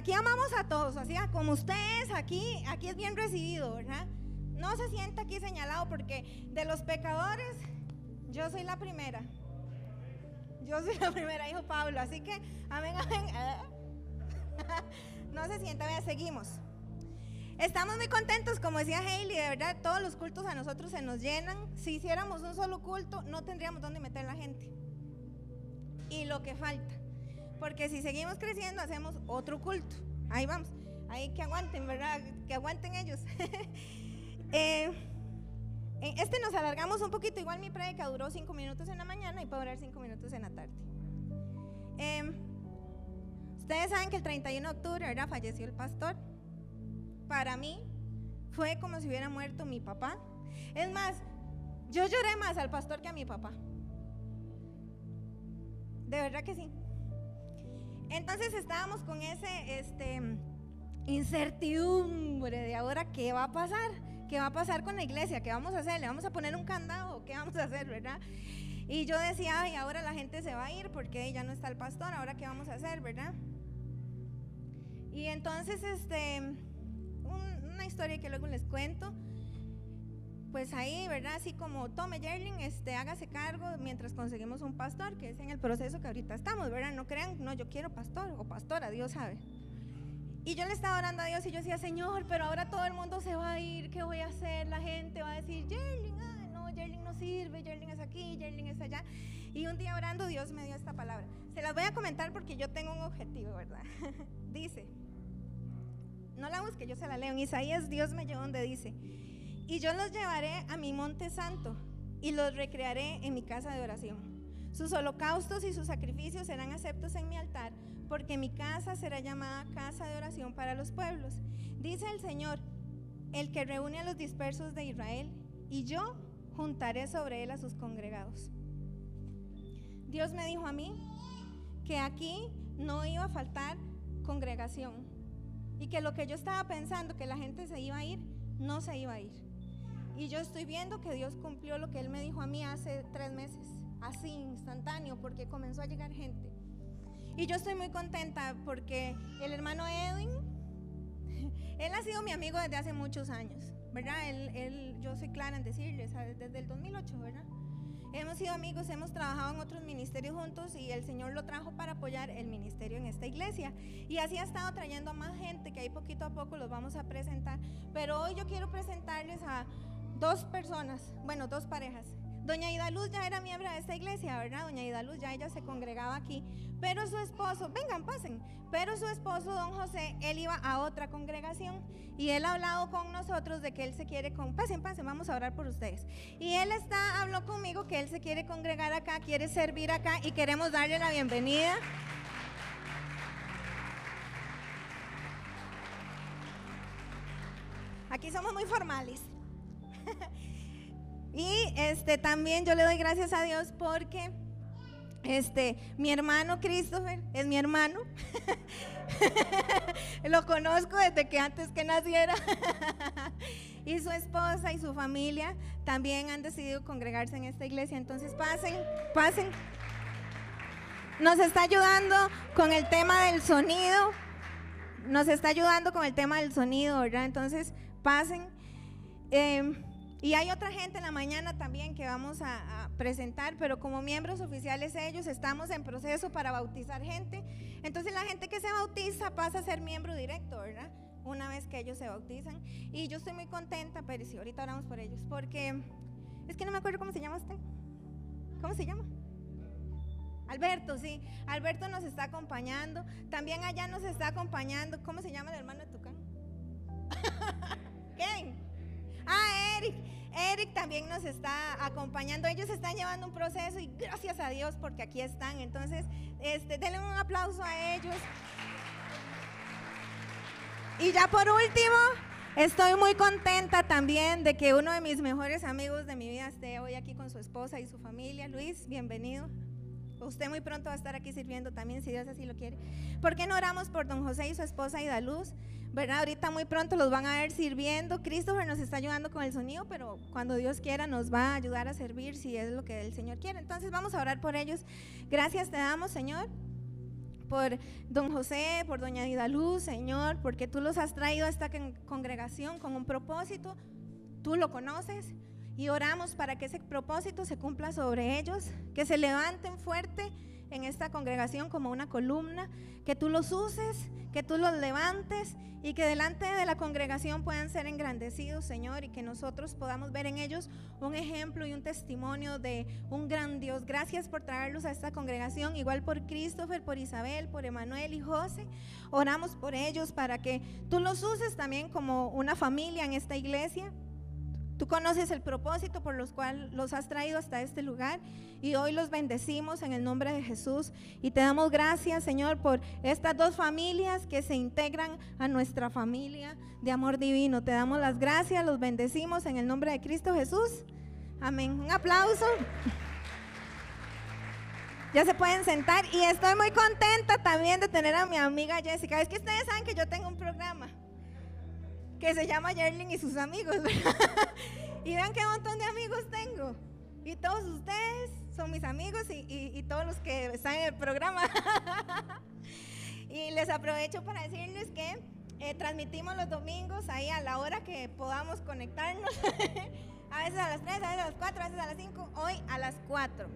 aquí amamos a todos, así como ustedes, aquí, aquí es bien recibido, ¿verdad? No se sienta aquí señalado porque de los pecadores, yo soy la primera. Yo soy la primera, dijo Pablo. Así que, amén, amén. No se sienta, vea, seguimos. Estamos muy contentos, como decía Hailey, de verdad, todos los cultos a nosotros se nos llenan. Si hiciéramos un solo culto, no tendríamos dónde meter la gente. Y lo que falta. Porque si seguimos creciendo, hacemos otro culto. Ahí vamos. Ahí que aguanten, ¿verdad? Que aguanten ellos. Eh, este nos alargamos un poquito. Igual mi predica duró cinco minutos en la mañana y puede durar cinco minutos en la tarde. Em, ustedes saben que el 31 de octubre, ¿verdad? Falleció el pastor. Para mí fue como si hubiera muerto mi papá. Es más, yo lloré más al pastor que a mi papá. De verdad que sí. Entonces estábamos con ese este, incertidumbre de ahora qué va a pasar, qué va a pasar con la iglesia, qué vamos a hacer, le vamos a poner un candado, qué vamos a hacer, ¿verdad? Y yo decía, ay, ahora la gente se va a ir porque ya no está el pastor, ahora qué vamos a hacer, ¿verdad? Y entonces, este, una historia que luego les cuento pues ahí, ¿verdad? Así como tome Yerling, este, hágase cargo mientras conseguimos un pastor, que es en el proceso que ahorita estamos, ¿verdad? No crean, no, yo quiero pastor o pastora, Dios sabe. Y yo le estaba orando a Dios y yo decía, Señor, pero ahora todo el mundo se va a ir, ¿qué voy a hacer? La gente va a decir, Yerling, ah, no, Yerling no sirve, Yerling es aquí, Yerling es allá. Y un día orando Dios me dio esta palabra. Se las voy a comentar porque yo tengo un objetivo, ¿verdad? dice, no la busque, yo se la leo. En Isaías Dios me llevó donde dice, y yo los llevaré a mi monte santo y los recrearé en mi casa de oración. Sus holocaustos y sus sacrificios serán aceptos en mi altar, porque mi casa será llamada casa de oración para los pueblos. Dice el Señor, el que reúne a los dispersos de Israel, y yo juntaré sobre él a sus congregados. Dios me dijo a mí que aquí no iba a faltar congregación y que lo que yo estaba pensando que la gente se iba a ir, no se iba a ir. Y yo estoy viendo que Dios cumplió lo que Él me dijo a mí hace tres meses, así instantáneo, porque comenzó a llegar gente. Y yo estoy muy contenta porque el hermano Edwin, él ha sido mi amigo desde hace muchos años, ¿verdad? Él, yo soy clara en decirles, desde el 2008, ¿verdad? Hemos sido amigos, hemos trabajado en otros ministerios juntos y el Señor lo trajo para apoyar el ministerio en esta iglesia. Y así ha estado trayendo a más gente que ahí poquito a poco los vamos a presentar. Pero hoy yo quiero presentarles a dos personas, bueno, dos parejas. Doña Ida Luz ya era miembro de esta iglesia, ¿verdad? Doña Ida Luz ya ella se congregaba aquí, pero su esposo, vengan, pasen, pero su esposo, don José, él iba a otra congregación y él ha hablado con nosotros de que él se quiere, con, pasen, pasen, vamos a orar por ustedes. Y él está, habló conmigo que él se quiere congregar acá, quiere servir acá y queremos darle la bienvenida. Aquí somos muy formales. y este también yo le doy gracias a Dios porque este mi hermano Christopher es mi hermano. Lo conozco desde que antes que naciera. y su esposa y su familia también han decidido congregarse en esta iglesia. Entonces pasen, pasen. Nos está ayudando con el tema del sonido. Nos está ayudando con el tema del sonido, ¿verdad? Entonces pasen. Eh, y hay otra gente en la mañana también que vamos a, presentar, pero como miembros oficiales ellos estamos en proceso para bautizar gente. Entonces la gente que se bautiza pasa a ser miembro directo, ¿verdad? Una vez que ellos se bautizan. Y yo estoy muy contenta, pero si ahorita oramos por ellos, porque es que no me acuerdo cómo se llama usted. ¿Cómo se llama? Alberto, sí. Alberto nos está acompañando. También allá nos está acompañando. ¿Cómo se llama el hermano de Tucán? ¿Quién? Ah, Eric. Eric también nos está acompañando. Ellos están llevando un proceso y gracias a Dios porque aquí están. Entonces, este, denle un aplauso a ellos. Y ya por último, estoy muy contenta también de que uno de mis mejores amigos de mi vida esté hoy aquí con su esposa y su familia. Luis, bienvenido. Usted muy pronto va a estar aquí sirviendo también, si Dios así lo quiere. ¿Por qué no oramos por don José y su esposa Ida Luz? ¿verdad? Ahorita muy pronto los van a ver sirviendo. Christopher nos está ayudando con el sonido, pero cuando Dios quiera nos va a ayudar a servir si es lo que el Señor quiere. Entonces vamos a orar por ellos. Gracias te damos, Señor, por don José, por doña Didaluz, Señor, porque tú los has traído a esta congregación con un propósito. Tú lo conoces y oramos para que ese propósito se cumpla sobre ellos, que se levanten fuerte en esta congregación como una columna, que tú los uses, que tú los levantes y que delante de la congregación puedan ser engrandecidos, Señor, y que nosotros podamos ver en ellos un ejemplo y un testimonio de un gran Dios. Gracias por traerlos a esta congregación, igual por Christopher, por Isabel, por Emanuel y José. Oramos por ellos para que tú los uses también como una familia en esta iglesia. Tú conoces el propósito por los cual los has traído hasta este lugar y hoy los bendecimos en el nombre de Jesús y te damos gracias, Señor, por estas dos familias que se integran a nuestra familia de amor divino. Te damos las gracias, los bendecimos en el nombre de Cristo Jesús. Amén. Un aplauso. Ya se pueden sentar y estoy muy contenta también de tener a mi amiga Jessica. Es que ustedes saben que yo tengo un programa que se llama Yerling y sus amigos. y vean qué montón de amigos tengo. Y todos ustedes son mis amigos y, todos los que están en el programa. y les aprovecho para decirles que eh, transmitimos los domingos ahí a la hora que podamos conectarnos. a veces a las 3, a veces a las 4, a veces a las 5. Hoy a las 4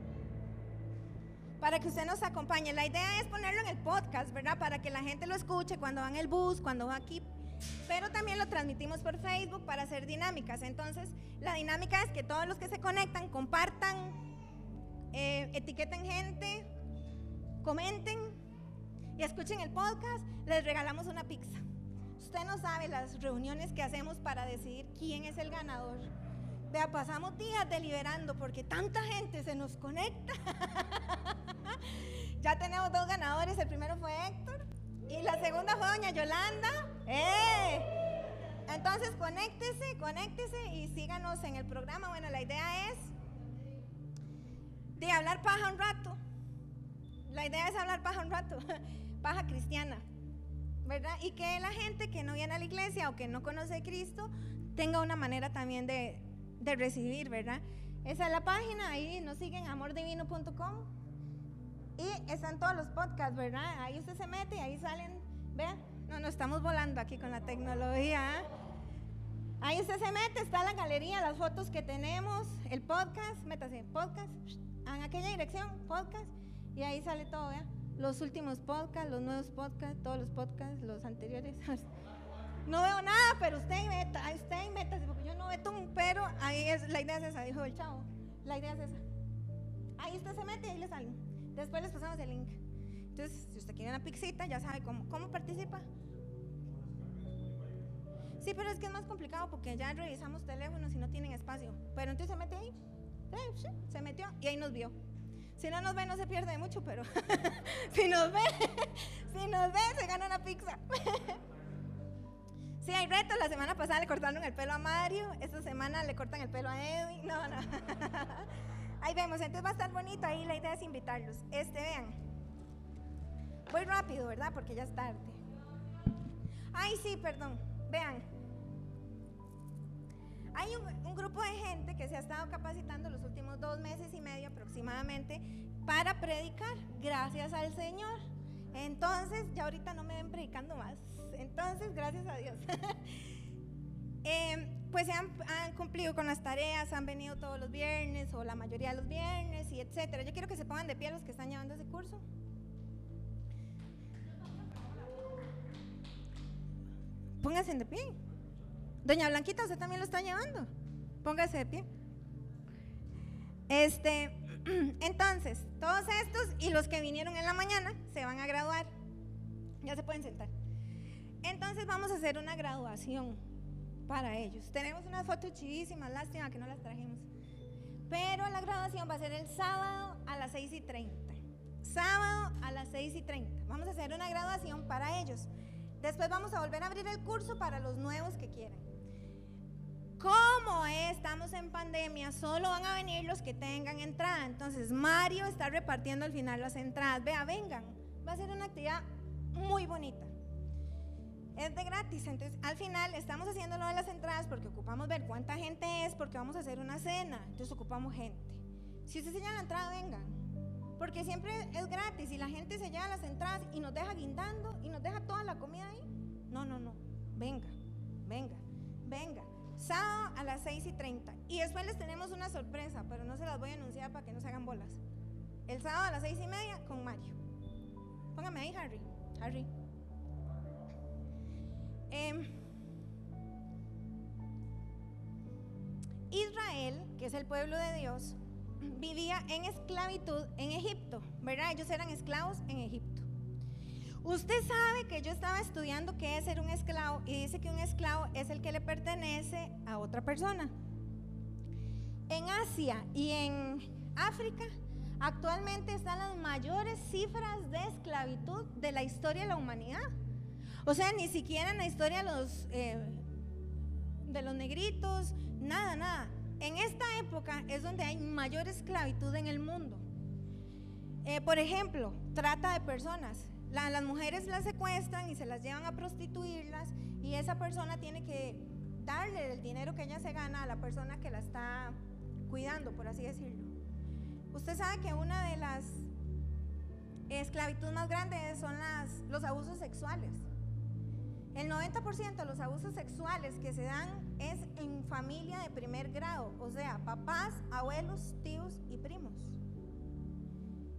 para que usted nos acompañe. La idea es ponerlo en el podcast, ¿verdad? Para que la gente lo escuche cuando va en el bus, cuando va aquí pero también lo transmitimos por Facebook para hacer dinámicas. Entonces, la dinámica es que todos los que se conectan compartan, eh, etiqueten gente, comenten y escuchen el podcast. Les regalamos una pizza. Usted no sabe las reuniones que hacemos para decidir quién es el ganador. Vea, pasamos días deliberando porque tanta gente se nos conecta. ya tenemos dos ganadores. El primero fue Héctor y la segunda fue doña Yolanda. ¡Eh! Entonces, conéctese, conéctese y síganos en el programa. Bueno, la idea es de hablar paja un rato. La idea es hablar paja un rato, paja cristiana, ¿verdad? Y que la gente que no viene a la iglesia o que no conoce a Cristo tenga una manera también de, de recibir, ¿verdad? Esa es la página, ahí nos siguen amordivino.com y están todos los podcasts, ¿verdad? Ahí usted se mete y ahí salen, vean, no, no estamos volando aquí con la tecnología. ¿eh? Ahí usted se mete, está la galería, las fotos que tenemos, el podcast, métase, podcast, en aquella dirección, podcast, y ahí sale todo, ¿vean? Los últimos podcasts, los nuevos podcasts, todos los podcasts, los anteriores. No veo nada, pero usted meta, usted métase, porque yo no veo un pero ahí es, la idea es esa, dijo el chavo. La idea es esa. Ahí usted se mete y ahí le sale. Después les pasamos el link. Entonces, si usted quiere una pixita, ya sabe cómo, cómo participa. Sí, pero es que es más complicado porque ya revisamos teléfonos y no tienen espacio. Pero entonces se mete ahí. Se metió y ahí nos vio. Si no nos ve, no se pierde mucho, pero si nos ve, si nos ve, se gana una pizza. sí, hay retos. La semana pasada le cortaron el pelo a Mario. Esta semana le cortan el pelo a Edwin. No, no. Ahí vemos, entonces va a estar bonito, ahí la idea es invitarlos. Este, vean. Voy rápido, ¿verdad? Porque ya es tarde. Ay, sí, perdón. Vean. Hay un, grupo de gente que se ha estado capacitando los últimos dos meses y medio aproximadamente para predicar, gracias al Señor. Entonces, ya ahorita no me ven predicando más. Entonces, gracias a Dios. eh, pues se han, cumplido con las tareas, han venido todos los viernes o la mayoría de los viernes y etcétera. Yo quiero que se pongan de pie los que están llevando ese curso. Pónganse de pie. Doña Blanquita, usted también lo está llevando. Póngase de pie. Este, entonces, todos estos y los que vinieron en la mañana se van a graduar. Ya se pueden sentar. Entonces vamos a hacer una graduación para ellos. Tenemos unas fotos chidísimas, lástima que no las trajimos. Pero la graduación va a ser el sábado a las 6 y 30. Sábado a las 6 y 30. Vamos a hacer una graduación para ellos. Después vamos a volver a abrir el curso para los nuevos que quieran. Como estamos en pandemia, solo van a venir los que tengan entrada. Entonces, Mario está repartiendo al final las entradas. Vea, vengan. Va a ser una actividad muy bonita es de gratis. Entonces, al final estamos haciendo lo de las entradas porque ocupamos ver cuánta gente es, porque vamos a hacer una cena. Entonces, ocupamos gente. Si usted señala la entrada, venga. Porque siempre es gratis y la gente se lleva las entradas y nos deja guindando y nos deja toda la comida ahí. No, no, no. Venga, venga, venga. Sábado a las 6 y 30. Y después les tenemos una sorpresa, pero no se las voy a anunciar para que no se hagan bolas. El sábado a las 6 y media con Mario. Póngame ahí, Harry. Harry. Em, Israel, que es el pueblo de Dios, vivía en esclavitud en Egipto, ¿verdad? Ellos eran esclavos en Egipto. Usted sabe que yo estaba estudiando qué es ser un esclavo y dice que un esclavo es el que le pertenece a otra persona. En Asia y en África actualmente están las mayores cifras de esclavitud de la historia de la humanidad. O sea, ni siquiera en la historia de los, eh, de los negritos, nada, nada. En esta época es donde hay mayor esclavitud en el mundo. Eh, por ejemplo, trata de personas las mujeres las secuestran y se las llevan a prostituirlas y esa persona tiene que darle el dinero que ella se gana a la persona que la está cuidando, por así decirlo. Usted sabe que una de las esclavitudes más grandes son los abusos sexuales. El 90% de los abusos sexuales que se dan es en familia de primer grado, o sea, papás, abuelos, tíos y primos.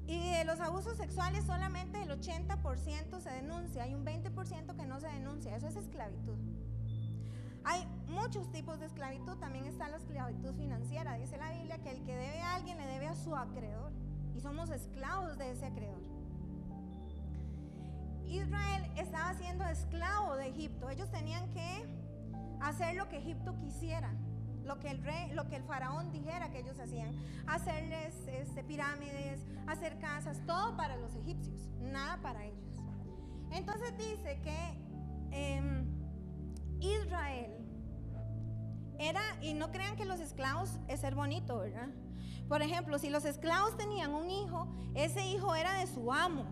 Y de los abusos sexuales solamente el 80% se denuncia, hay un 20% que no se denuncia, eso es esclavitud. Hay muchos tipos de esclavitud, también está la esclavitud financiera, dice la Biblia que el que debe a alguien le debe a su acreedor y somos esclavos de ese acreedor. Israel estaba siendo esclavo de Egipto, ellos tenían que hacer lo que Egipto quisiera lo que el rey, lo que el faraón dijera que ellos hacían, hacerles este, pirámides, hacer casas, todo para los egipcios, nada para ellos. Entonces dice que em, Israel era, y no crean que los esclavos es ser bonito, ¿verdad? Por ejemplo, si los esclavos tenían un hijo, ese hijo era de su amo,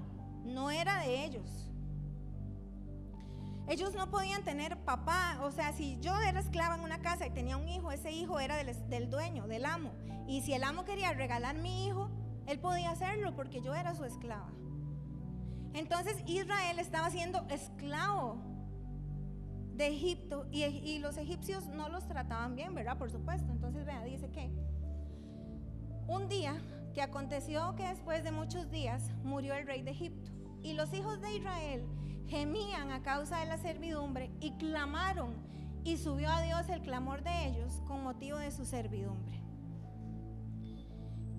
no era de ellos. Ellos no podían tener papá, o sea, si yo era esclava en una casa y tenía un hijo, ese hijo era del, dueño, del amo. Y si el amo quería regalar mi hijo, él podía hacerlo porque yo era su esclava. Entonces Israel estaba siendo esclavo de Egipto y, y, los egipcios no los trataban bien, ¿verdad? Por supuesto. Entonces, vea, dice que un día que aconteció que después de muchos días murió el rey de Egipto y los hijos de Israel gemían a causa de la servidumbre y clamaron y subió a Dios el clamor de ellos con motivo de su servidumbre.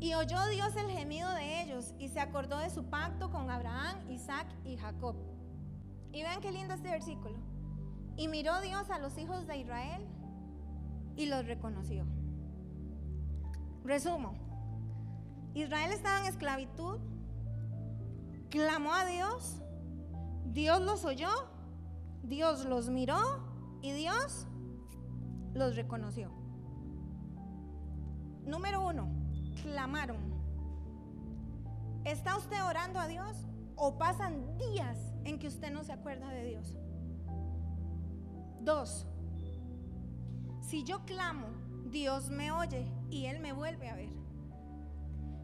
Y oyó Dios el gemido de ellos y se acordó de su pacto con Abraham, Isaac y Jacob. Y vean qué lindo este versículo. Y miró Dios a los hijos de Israel y los reconoció. Resumo. Israel estaba en esclavitud, clamó a Dios Dios los oyó, Dios los miró y Dios los reconoció. Número uno, clamaron. ¿Está usted orando a Dios o pasan días en que usted no se acuerda de Dios? Dos, si yo clamo, Dios me oye y Él me vuelve a ver.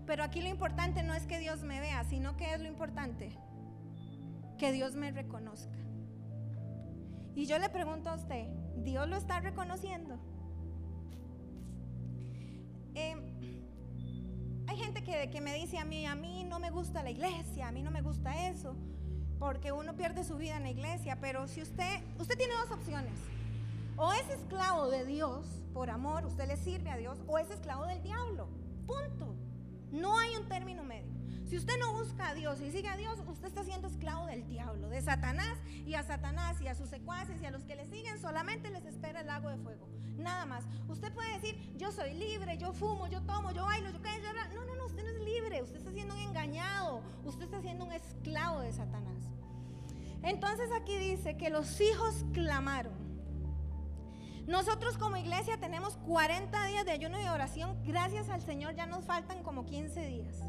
Pero aquí lo importante no es que Dios me vea, sino que es lo importante que Dios me reconozca. Y yo le pregunto a usted, ¿Dios lo está reconociendo? Eh, hay gente que, que me dice a mí, a mí no me gusta la iglesia, a mí no me gusta eso, porque uno pierde su vida en la iglesia, pero si usted, usted tiene dos opciones, o es esclavo de Dios por amor, usted le sirve a Dios, o es esclavo del diablo, punto. No hay un término medio. Si usted no busca a Dios y sigue a Dios, usted está siendo esclavo del diablo, de Satanás y a Satanás y a sus secuaces y a los que le siguen solamente les espera el lago de fuego. Nada más. Usted puede decir, yo soy libre, yo fumo, yo tomo, yo bailo, yo callo, yo No, no, no, usted no es libre, usted está siendo un engañado, usted está siendo un esclavo de Satanás. Entonces aquí dice que los hijos clamaron. Nosotros como iglesia tenemos 40 días de ayuno y oración. Gracias al Señor ya nos faltan como 15 días.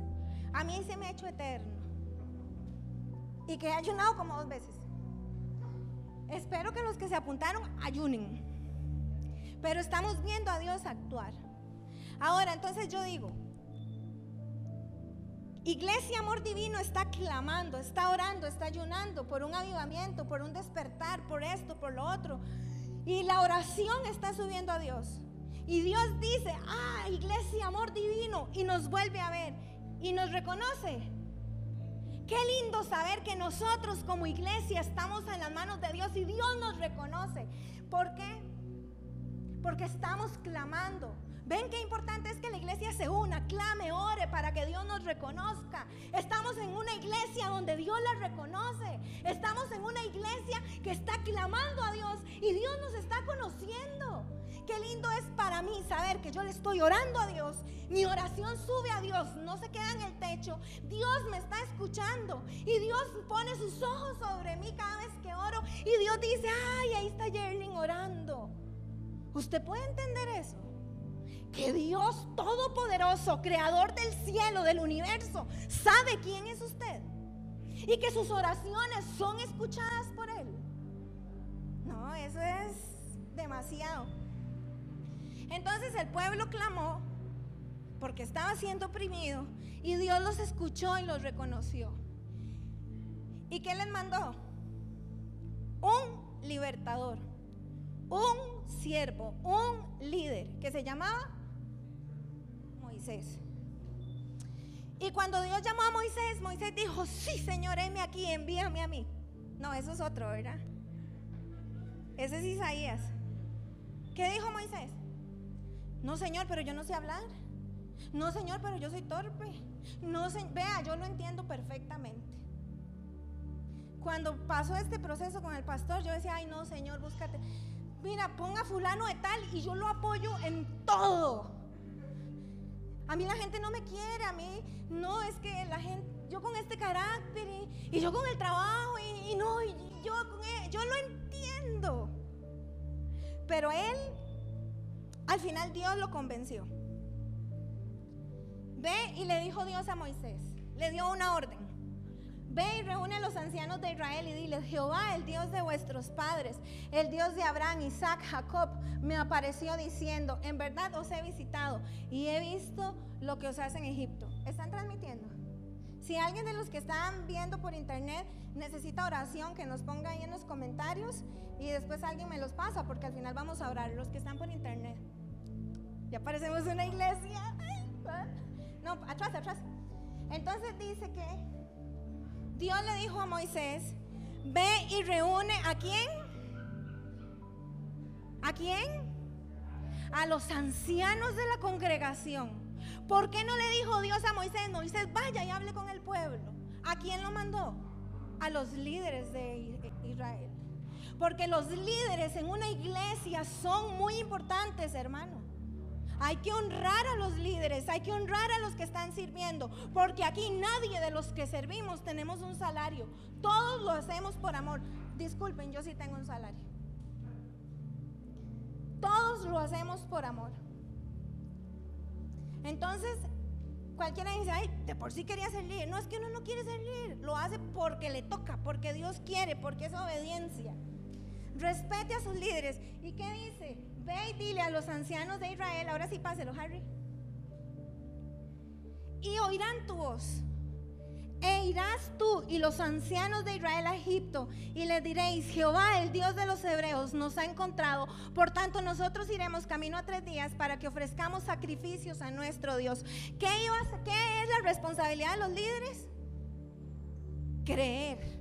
A mí se me ha hecho eterno. Y que he ayunado como dos veces. Espero que los que se apuntaron ayunen. Pero estamos viendo a Dios actuar. Ahora, entonces yo digo, Iglesia Amor Divino está clamando, está orando, está ayunando por un avivamiento, por un despertar, por esto, por lo otro. Y la oración está subiendo a Dios. Y Dios dice, ah, Iglesia Amor Divino, y nos vuelve a ver y nos reconoce. Qué lindo saber que nosotros como iglesia estamos en las manos de Dios y Dios nos reconoce. ¿Por qué? Porque estamos clamando. Ven qué importante es que la iglesia se una, clame, ore para que Dios nos reconozca. Estamos en una iglesia donde Dios la reconoce. Estamos en una iglesia que está clamando a Dios y Dios nos está conociendo. Qué lindo es para mí saber que yo le estoy orando a Dios. Mi oración sube a Dios, no se queda en el techo. Dios me está escuchando y Dios pone sus ojos sobre mí cada vez que oro. Y Dios dice, ay, ahí está Yerling orando. ¿Usted puede entender eso? Que Dios Todopoderoso, Creador del cielo, del universo, sabe quién es usted. Y que sus oraciones son escuchadas por Él. No, eso es demasiado. Entonces el pueblo clamó porque estaba siendo oprimido y Dios los escuchó y los reconoció. ¿Y qué les mandó? Un libertador, un siervo, un líder que se llamaba Y cuando Dios llamó a Moisés, Moisés dijo, sí, Señor, heme aquí, envíame a mí. No, eso es otro, ¿verdad? Ese es Isaías. ¿Qué dijo Moisés? No, Señor, pero yo no sé hablar. No, Señor, pero yo soy torpe. No, vea, yo lo entiendo perfectamente. Cuando pasó este proceso con el pastor, yo decía, ay, no, Señor, búscate. Mira, ponga fulano de tal y yo lo apoyo en todo. A mí la gente no me quiere, a mí no, es que la gente, yo con este carácter y, yo con el trabajo y, no, y yo con él, yo lo entiendo. Pero él al final Dios lo convenció. Ve y le dijo Dios a Moisés, le dio una orden. Ve y reúne a los ancianos de Israel y dile, Jehová, el Dios de vuestros padres, el Dios de Abraham, Isaac, Jacob, me apareció diciendo, en verdad os he visitado y he visto lo que os hace en Egipto. ¿Están transmitiendo? Si alguien de los que están viendo por internet necesita oración, que nos ponga ahí en los comentarios y después alguien me los pasa, porque al final vamos a orar, los que están por internet. Ya parecemos una iglesia. No, atrás, atrás. Entonces dice que Dios le dijo a Moisés, ve y reúne a quién? ¿A quién? A los ancianos de la congregación. ¿Por qué no le dijo Dios a Moisés, Moisés, vaya y hable con el pueblo? ¿A quién lo mandó? A los líderes de Israel. Porque los líderes en una iglesia son muy importantes, hermano. Hay que honrar a los líderes, hay que honrar a los que están sirviendo, porque aquí nadie de los que servimos tenemos un salario. Todos lo hacemos por amor. Disculpen, yo sí tengo un salario. Todos lo hacemos por amor. Entonces, cualquiera dice, ay, de por sí quería ser líder. No es que uno no quiere ser líder, lo hace porque le toca, porque Dios quiere, porque es obediencia. Respete a sus líderes. ¿Y qué dice? Ve y dile a los ancianos de Israel, ahora sí páselo, Harry. Y oirán tu voz. E irás tú y los ancianos de Israel a Egipto y les diréis, Jehová, el Dios de los hebreos, nos ha encontrado. Por tanto, nosotros iremos camino a tres días para que ofrezcamos sacrificios a nuestro Dios. ¿Qué, qué es la responsabilidad de los líderes? Creer.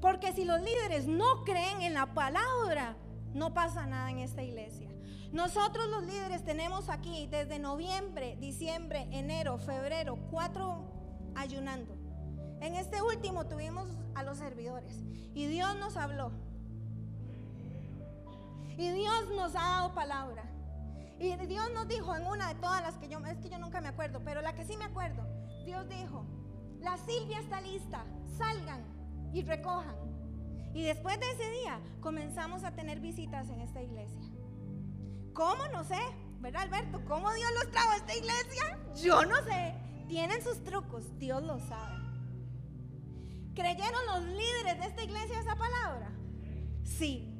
Porque si los líderes no creen en la palabra, no pasa nada en esta iglesia. Nosotros los líderes tenemos aquí desde noviembre, diciembre, enero, febrero, cuatro ayunando. En este último tuvimos a los servidores y Dios nos habló. Y Dios nos ha dado palabra. Y Dios nos dijo en una de todas las que yo, es que yo nunca me acuerdo, pero la que sí me acuerdo, Dios dijo, la Silvia está lista, salgan y recojan. Y después de ese día comenzamos a tener visitas en esta iglesia. ¿Cómo? No sé, ¿verdad Alberto? ¿Cómo Dios los trajo a esta iglesia? Yo no sé. Tienen sus trucos, Dios lo sabe. ¿Creyeron los líderes de esta iglesia esa palabra? Sí.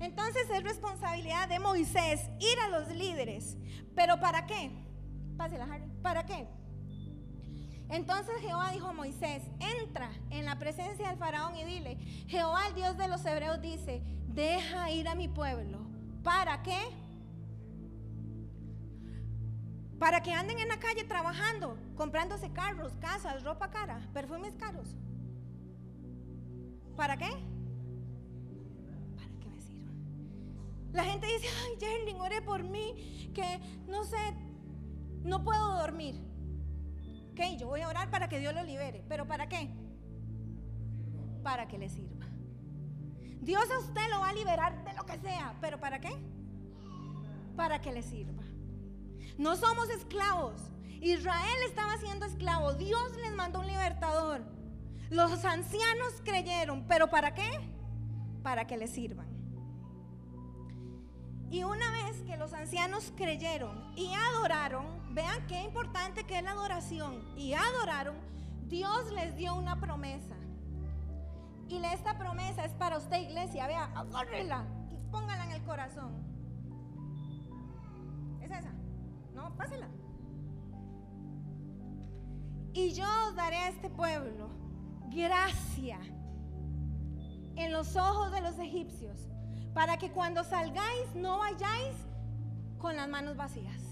Entonces es responsabilidad de Moisés ir a los líderes. ¿Pero para qué? ¿Para qué? Entonces Jehová dijo a Moisés, entra en la presencia del faraón y dile, Jehová el Dios de los hebreos dice, deja ir a mi pueblo. ¿Para qué? Para que anden en la calle trabajando, comprándose carros, casas, ropa cara, perfumes caros. ¿Para qué? Para que me sirva. La gente dice, ay, Jerling, ore por mí, que no sé, no puedo dormir. Ok, yo voy a orar para que Dios lo libere. ¿Pero para qué? Para que le sirva. Dios a usted lo va a liberar de lo que sea. ¿Pero para qué? Para que le sirva. No somos esclavos. Israel estaba siendo esclavo. Dios les mandó un libertador. Los ancianos creyeron. ¿Pero para qué? Para que le sirvan. Y una vez que los ancianos creyeron y adoraron, vean qué importante que es la adoración, y adoraron, Dios les dio una promesa. Y esta promesa es para usted, iglesia, vea, agárrela y póngala en el corazón. ¿Es esa? No, pásela. Y yo daré a este pueblo gracia en los ojos de los egipcios para que cuando salgáis no vayáis con las manos vacías.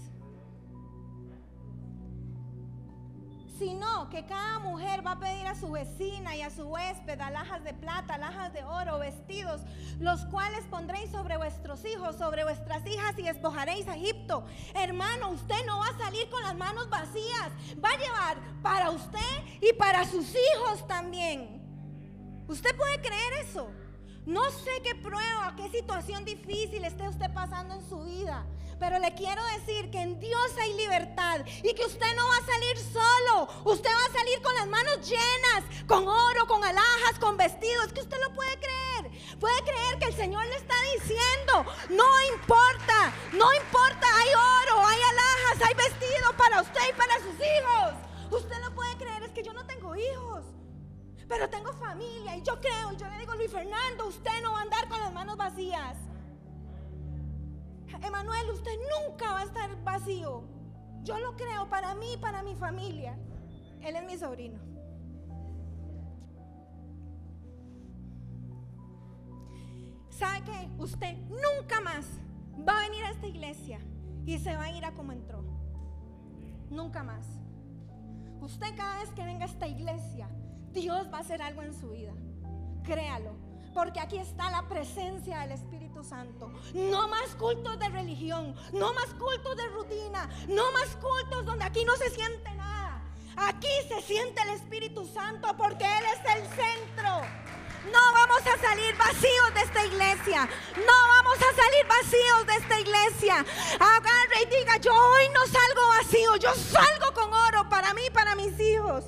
Sino que cada mujer va a pedir a su vecina y a su huésped alhajas de plata, alhajas de oro, vestidos, los cuales pondréis sobre vuestros hijos, sobre vuestras hijas y despojaréis a Egipto. Hermano, usted no va a salir con las manos vacías, va a llevar para usted y para sus hijos también. ¿Usted puede creer eso? No sé qué prueba, qué situación difícil esté usted pasando en su vida. Pero le quiero decir que en Dios hay libertad y que usted no va a salir solo. Usted va a salir con las manos llenas, con oro, con alhajas, con vestidos. Que usted lo puede creer. Puede creer que el Señor le está diciendo, no importa, no importa, hay oro, hay alhajas, hay vestidos para usted y para sus hijos. Usted lo puede creer, es que yo no tengo hijos pero tengo familia y yo creo, y yo le digo, Luis Fernando, usted no va a andar con las manos vacías. Emanuel, usted nunca va a estar vacío. Yo lo creo para mí y para mi familia. Él es mi sobrino. ¿Sabe qué? Usted nunca más va a venir a esta iglesia y se va a ir a como entró. Nunca más. Usted cada vez que venga a esta iglesia Dios va a hacer algo en su vida. Créalo. Porque aquí está la presencia del Espíritu Santo. No más cultos de religión, no más cultos de rutina, no más cultos donde aquí no se siente nada. Aquí se siente el Espíritu Santo porque Él es el centro. No vamos a salir vacíos de esta iglesia. No vamos a salir vacíos de esta iglesia. Agarre y diga, yo hoy no salgo vacío, yo salgo con oro para mí, para mis hijos.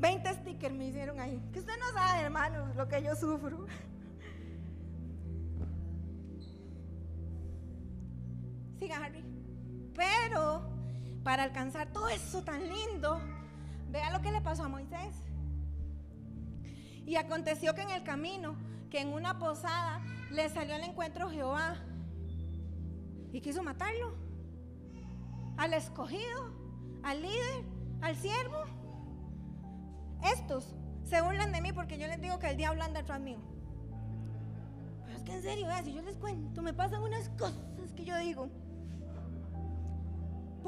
20 stickers me hicieron ahí. Que usted no sabe, hermano, lo que yo sufro. Harry. Pero para alcanzar todo eso tan lindo, vea lo que le pasó a Moisés. Y aconteció que en el camino, que en una posada le salió al encuentro Jehová y quiso matarlo. Al escogido, al líder, al siervo. Estos se burlan de mí porque yo les digo que el diablo anda atrás mío. Pero es que en serio, si yo les cuento, me pasan unas cosas que yo digo.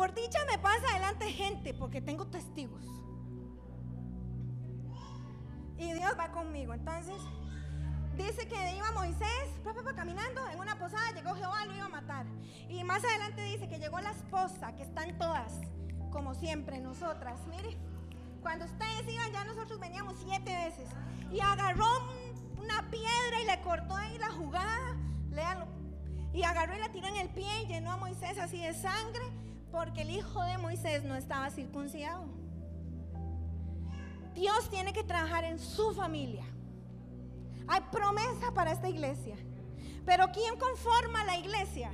Por dicha me pasa adelante gente porque tengo testigos. Y Dios va conmigo. Entonces, dice que iba Moisés caminando en una posada, llegó Jehová, lo iba a matar. Y más adelante dice que llegó la esposa, que están todas, como siempre, nosotras. Mire, cuando ustedes iban, ya nosotros veníamos siete veces. Y agarró una piedra y le cortó ahí la jugada. Léanlo. Y agarró y la tiró en el pie y llenó a Moisés así de sangre porque el hijo de Moisés no estaba circuncidado. Dios tiene que trabajar en su familia. Hay promesa para esta iglesia. Pero ¿quién conforma la iglesia?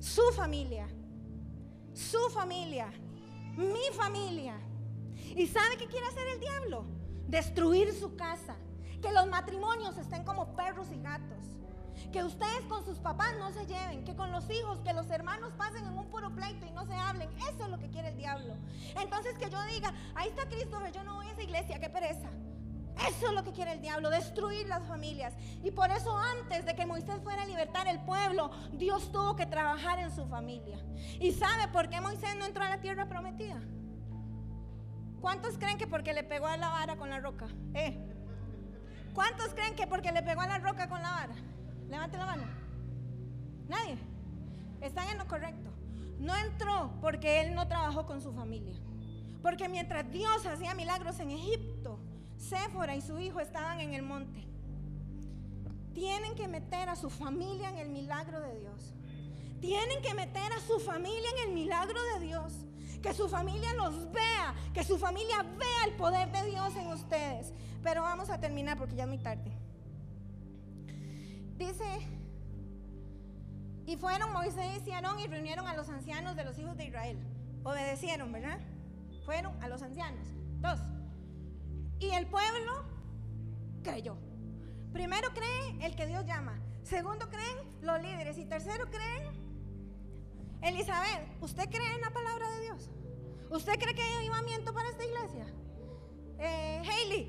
Su familia. Su familia. Mi familia. ¿Y sabe qué quiere hacer el diablo? Destruir su casa. Que los matrimonios estén como perros y gatos. Que ustedes con sus papás no se lleven, que con los hijos, que los hermanos pasen en un puro pleito y no se hablen. Eso es lo que quiere el diablo. Entonces que yo diga, ahí está Christopher, yo no voy a esa iglesia, qué pereza. Eso es lo que quiere el diablo, destruir las familias. Y por eso antes de que Moisés fuera a libertar el pueblo, Dios tuvo que trabajar en su familia. ¿Y sabe por qué Moisés no entró a la tierra prometida? ¿Cuántos creen que porque le pegó a la vara con la roca? ¿Eh? ¿Cuántos creen que porque le pegó a la roca con la vara? Levante la mano. Nadie. Están en lo correcto. No entró porque él no trabajó con su familia. Porque mientras Dios hacía milagros en Egipto, Séfora y su hijo estaban en el monte. Tienen que meter a su familia en el milagro de Dios. Tienen que meter a su familia en el milagro de Dios. Que su familia los vea, que su familia vea el poder de Dios en ustedes. Pero vamos a terminar porque ya es muy tarde. Dice, y fueron Moisés y Aarón y reunieron a los ancianos de los hijos de Israel. Obedecieron, ¿verdad? Fueron a los ancianos. Dos. Y el pueblo creyó. Primero cree el que Dios llama. Segundo creen los líderes. Y tercero creen. Elizabeth, ¿usted cree en la palabra de Dios? ¿Usted cree que hay avivamiento para esta iglesia? Eh,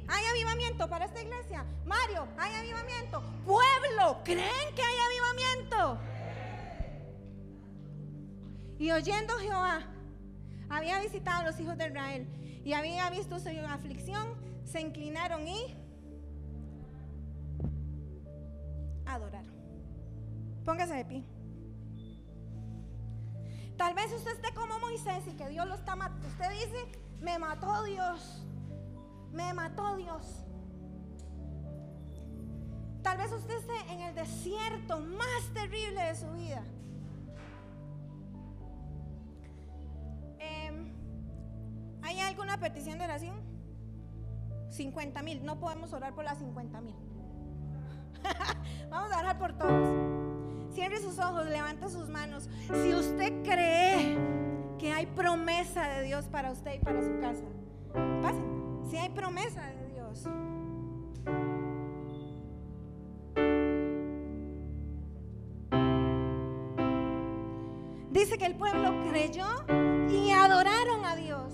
hay avivamiento para esta iglesia. Mario, hay avivamiento. Pueblo, ¿creen que hay avivamiento? Y oyendo Jehová, había visitado a los hijos de Israel y había visto su aflicción, se inclinaron y adoraron. Póngase de pie. Tal vez usted esté como Moisés y que Dios lo está matando. Usted dice, me mató Dios. Me mató Dios. Tal vez usted esté en el desierto más terrible de su vida. Em, ¿Hay alguna petición de oración? 50 mil. No podemos orar por las 50 mil. Vamos a orar por todos. Cierre sus ojos, levante sus manos. Si usted cree que hay promesa de Dios para usted y para su casa si hay promesa de Dios. Dice que el pueblo creyó y adoraron a Dios.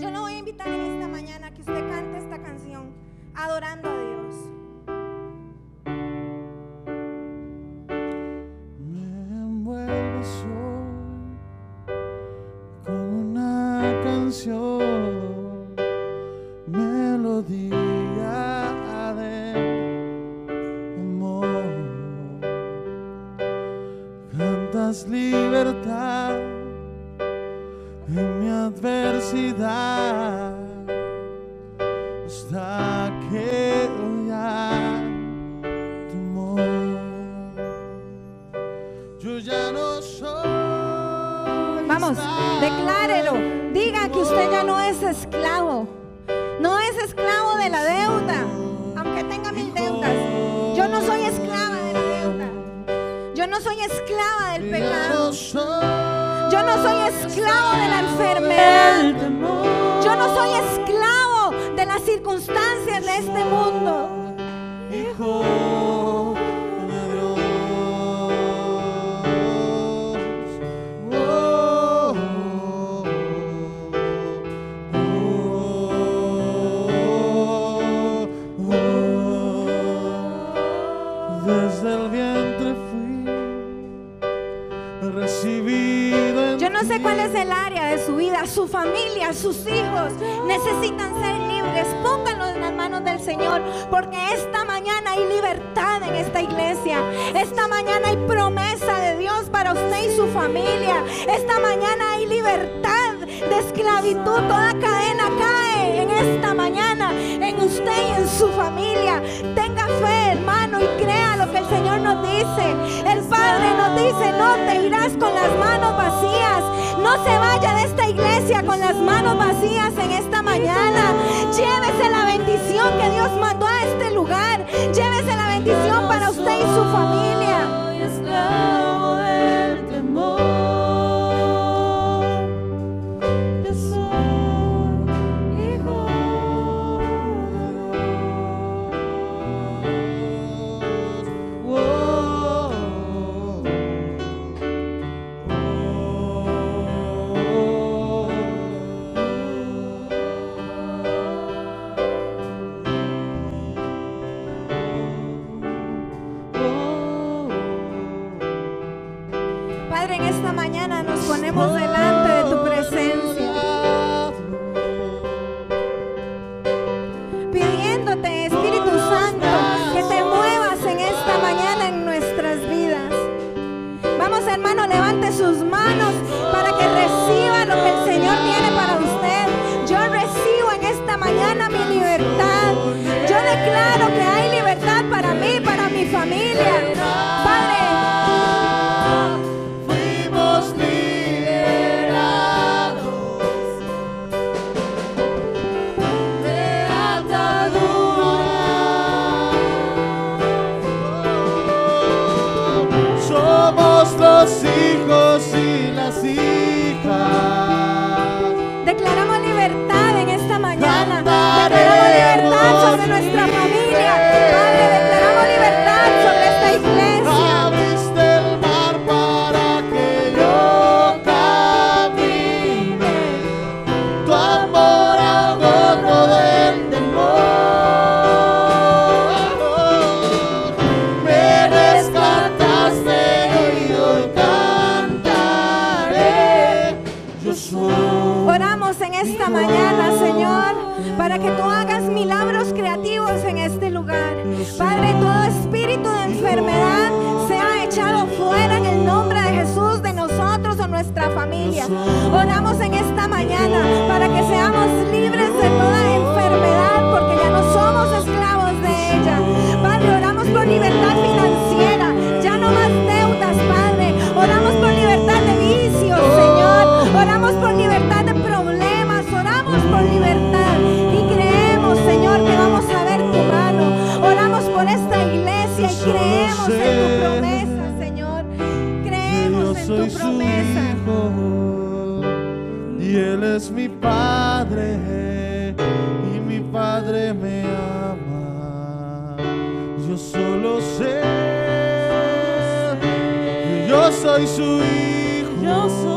Yo lo voy a invitar en esta mañana a que usted cante esta canción, adorando a Dios. Vamos, declárelo. Diga que usted ya no es esclavo. No es esclavo de la deuda, aunque tenga mil deudas. Yo no soy esclava de la deuda. Yo no soy esclava del pecado. Yo no soy esclavo de la enfermedad. Yo no soy esclavo circunstancias de este mundo. Hijo. Yo no sé cuál es el área de su vida, su familia, sus hijos necesitan ustedes, pónganlo en las manos del Señor, porque esta mañana hay libertad en esta iglesia. Esta mañana hay promesa de Dios para usted y su familia. Esta mañana hay libertad de esclavitud, toda cadena cae esta mañana en usted y en su familia. Tenga fe, hermano, y crea lo que el Señor nos dice. El Padre nos dice, no te irás con las manos vacías. No se vaya de esta iglesia con las manos vacías en esta mañana. Llévese la bendición que Dios mandó a este lugar. Llévese la bendición para usted y su familia. para que tú hagas milagros creativos en este lugar. Padre, todo espíritu de enfermedad sea echado fuera en el nombre de Jesús de nosotros o nuestra familia. Oramos en esta mañana para que seamos libres es mi Padre y mi Padre me ama. Yo solo sé que yo soy su hijo.